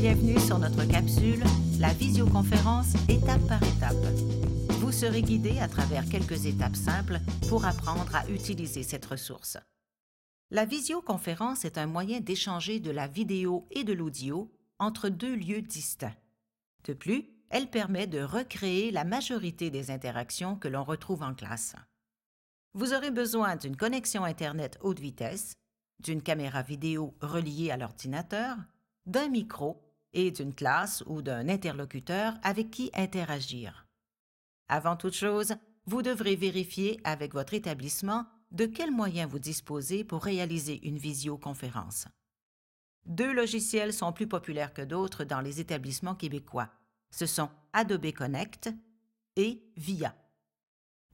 Bienvenue sur notre capsule, la visioconférence étape par étape. Vous serez guidé à travers quelques étapes simples pour apprendre à utiliser cette ressource. La visioconférence est un moyen d'échanger de la vidéo et de l'audio entre deux lieux distincts. De plus, elle permet de recréer la majorité des interactions que l'on retrouve en classe. Vous aurez besoin d'une connexion Internet haute vitesse, d'une caméra vidéo reliée à l'ordinateur, d'un micro et d'une classe ou d'un interlocuteur avec qui interagir. Avant toute chose, vous devrez vérifier avec votre établissement de quels moyens vous disposez pour réaliser une visioconférence. Deux logiciels sont plus populaires que d'autres dans les établissements québécois. Ce sont Adobe Connect et VIA.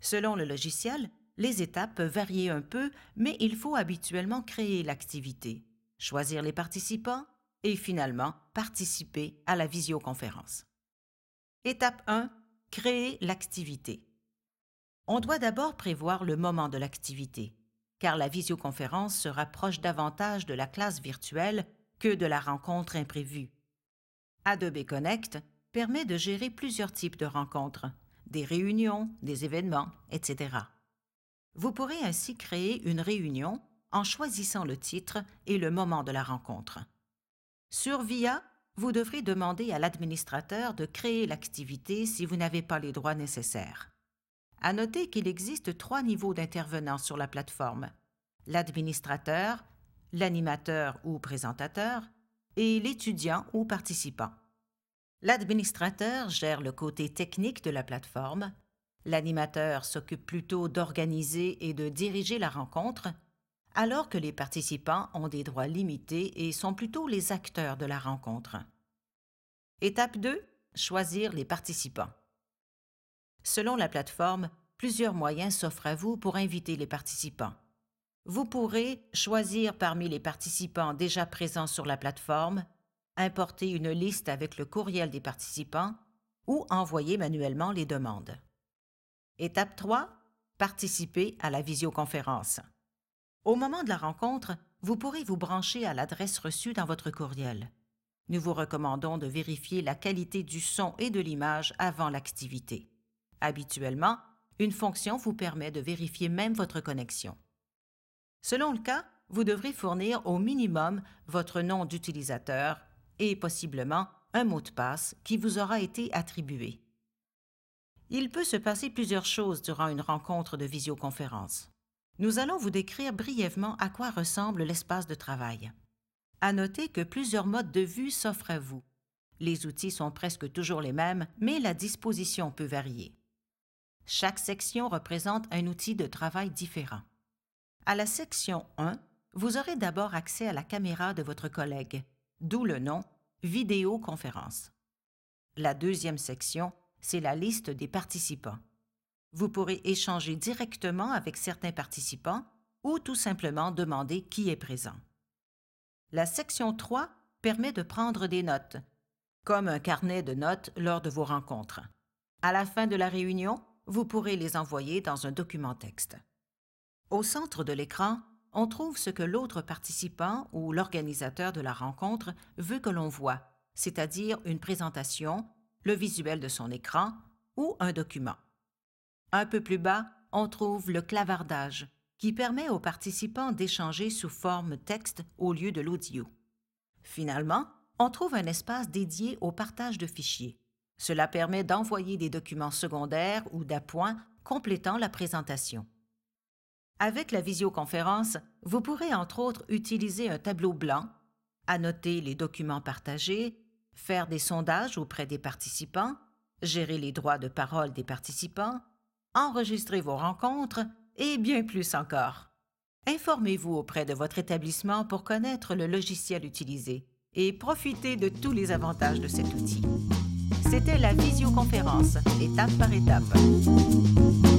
Selon le logiciel, les étapes peuvent varier un peu, mais il faut habituellement créer l'activité, choisir les participants et finalement participer à la visioconférence. Étape 1. Créer l'activité. On doit d'abord prévoir le moment de l'activité, car la visioconférence se rapproche davantage de la classe virtuelle que de la rencontre imprévue. Adobe Connect permet de gérer plusieurs types de rencontres, des réunions, des événements, etc. Vous pourrez ainsi créer une réunion en choisissant le titre et le moment de la rencontre. Sur VIA, vous devrez demander à l'administrateur de créer l'activité si vous n'avez pas les droits nécessaires. À noter qu'il existe trois niveaux d'intervenants sur la plateforme l'administrateur, l'animateur ou présentateur et l'étudiant ou participant. L'administrateur gère le côté technique de la plateforme, L'animateur s'occupe plutôt d'organiser et de diriger la rencontre, alors que les participants ont des droits limités et sont plutôt les acteurs de la rencontre. Étape 2. Choisir les participants. Selon la plateforme, plusieurs moyens s'offrent à vous pour inviter les participants. Vous pourrez choisir parmi les participants déjà présents sur la plateforme, importer une liste avec le courriel des participants ou envoyer manuellement les demandes. Étape 3. Participer à la visioconférence. Au moment de la rencontre, vous pourrez vous brancher à l'adresse reçue dans votre courriel. Nous vous recommandons de vérifier la qualité du son et de l'image avant l'activité. Habituellement, une fonction vous permet de vérifier même votre connexion. Selon le cas, vous devrez fournir au minimum votre nom d'utilisateur et possiblement un mot de passe qui vous aura été attribué. Il peut se passer plusieurs choses durant une rencontre de visioconférence. Nous allons vous décrire brièvement à quoi ressemble l'espace de travail. À noter que plusieurs modes de vue s'offrent à vous. Les outils sont presque toujours les mêmes, mais la disposition peut varier. Chaque section représente un outil de travail différent. À la section 1, vous aurez d'abord accès à la caméra de votre collègue, d'où le nom vidéoconférence. La deuxième section c'est la liste des participants. Vous pourrez échanger directement avec certains participants ou tout simplement demander qui est présent. La section 3 permet de prendre des notes, comme un carnet de notes lors de vos rencontres. À la fin de la réunion, vous pourrez les envoyer dans un document texte. Au centre de l'écran, on trouve ce que l'autre participant ou l'organisateur de la rencontre veut que l'on voit, c'est-à-dire une présentation, le visuel de son écran ou un document. Un peu plus bas, on trouve le clavardage, qui permet aux participants d'échanger sous forme texte au lieu de l'audio. Finalement, on trouve un espace dédié au partage de fichiers. Cela permet d'envoyer des documents secondaires ou d'appoints complétant la présentation. Avec la visioconférence, vous pourrez entre autres utiliser un tableau blanc, annoter les documents partagés, faire des sondages auprès des participants, gérer les droits de parole des participants, enregistrer vos rencontres et bien plus encore. Informez-vous auprès de votre établissement pour connaître le logiciel utilisé et profitez de tous les avantages de cet outil. C'était la visioconférence, étape par étape.